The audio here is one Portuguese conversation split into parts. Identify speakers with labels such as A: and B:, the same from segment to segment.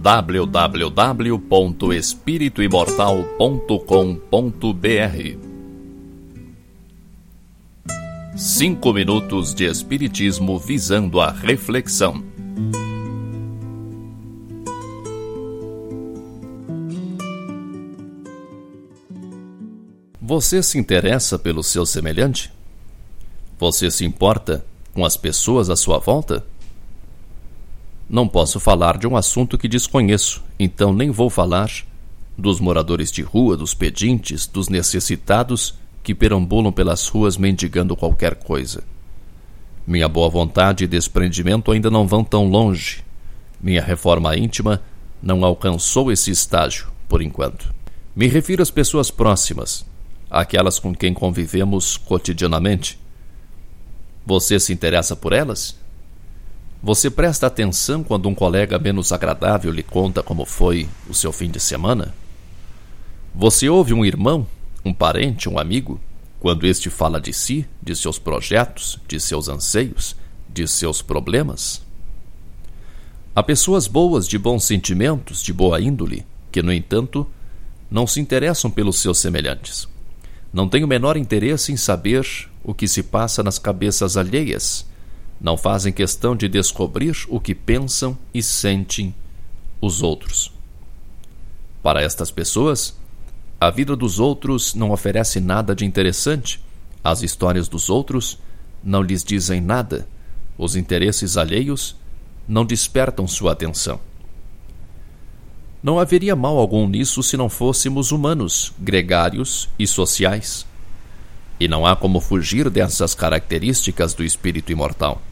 A: www.espirituimortal.com.br Cinco minutos de Espiritismo visando a reflexão. Você se interessa pelo seu semelhante? Você se importa com as pessoas à sua volta? Não posso falar de um assunto que desconheço, então nem vou falar dos moradores de rua, dos pedintes, dos necessitados que perambulam pelas ruas mendigando qualquer coisa. Minha boa vontade e desprendimento ainda não vão tão longe. Minha reforma íntima não alcançou esse estágio, por enquanto. Me refiro às pessoas próximas, aquelas com quem convivemos cotidianamente. Você se interessa por elas? Você presta atenção quando um colega menos agradável lhe conta como foi o seu fim de semana? Você ouve um irmão, um parente, um amigo, quando este fala de si, de seus projetos, de seus anseios, de seus problemas? Há pessoas boas, de bons sentimentos, de boa índole, que, no entanto, não se interessam pelos seus semelhantes. Não têm o menor interesse em saber o que se passa nas cabeças alheias não fazem questão de descobrir o que pensam e sentem os outros. Para estas pessoas, a vida dos outros não oferece nada de interessante, as histórias dos outros não lhes dizem nada, os interesses alheios não despertam sua atenção. Não haveria mal algum nisso se não fôssemos humanos, gregários e sociais. E não há como fugir dessas características do espírito imortal.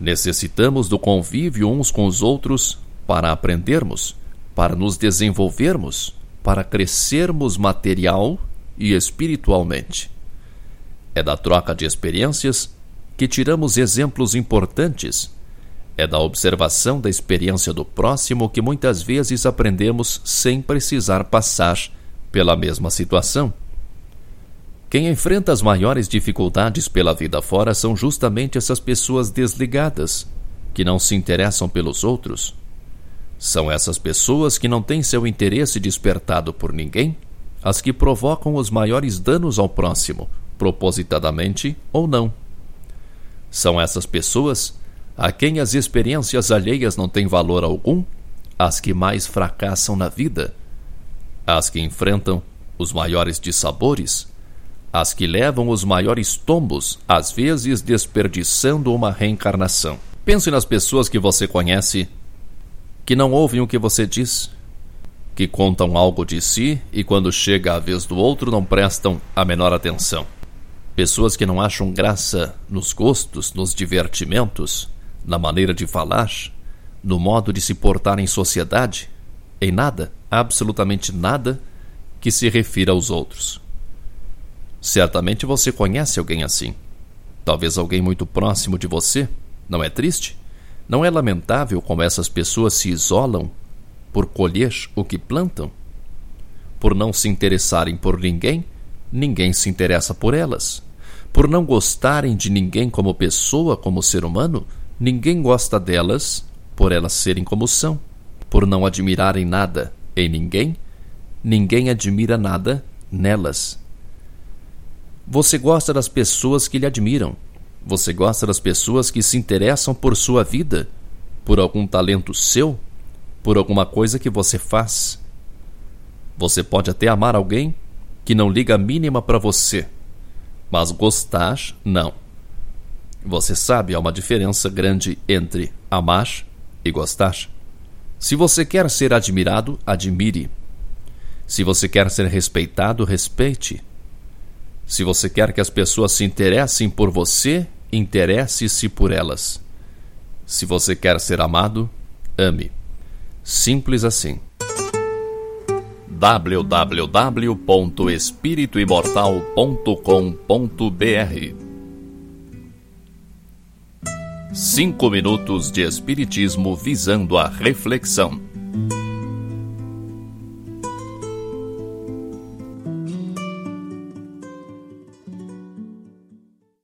A: Necessitamos do convívio uns com os outros para aprendermos, para nos desenvolvermos, para crescermos material e espiritualmente. É da troca de experiências que tiramos exemplos importantes. É da observação da experiência do próximo que muitas vezes aprendemos sem precisar passar pela mesma situação. Quem enfrenta as maiores dificuldades pela vida fora são justamente essas pessoas desligadas, que não se interessam pelos outros. São essas pessoas que não têm seu interesse despertado por ninguém, as que provocam os maiores danos ao próximo, propositadamente ou não. São essas pessoas a quem as experiências alheias não têm valor algum, as que mais fracassam na vida, as que enfrentam os maiores dissabores as que levam os maiores tombos, às vezes desperdiçando uma reencarnação. Pense nas pessoas que você conhece que não ouvem o que você diz, que contam algo de si e quando chega a vez do outro não prestam a menor atenção. Pessoas que não acham graça nos gostos, nos divertimentos, na maneira de falar, no modo de se portar em sociedade, em nada, absolutamente nada que se refira aos outros. Certamente você conhece alguém assim. Talvez alguém muito próximo de você. Não é triste? Não é lamentável como essas pessoas se isolam por colher o que plantam? Por não se interessarem por ninguém, ninguém se interessa por elas. Por não gostarem de ninguém como pessoa, como ser humano, ninguém gosta delas por elas serem como são. Por não admirarem nada em ninguém, ninguém admira nada nelas. Você gosta das pessoas que lhe admiram. Você gosta das pessoas que se interessam por sua vida, por algum talento seu, por alguma coisa que você faz. Você pode até amar alguém que não liga a mínima para você, mas gostar, não. Você sabe, há uma diferença grande entre amar e gostar. Se você quer ser admirado, admire. Se você quer ser respeitado, respeite. Se você quer que as pessoas se interessem por você, interesse-se por elas. Se você quer ser amado, ame. Simples assim. www.espirituimortal.com.br Cinco minutos de Espiritismo visando a reflexão.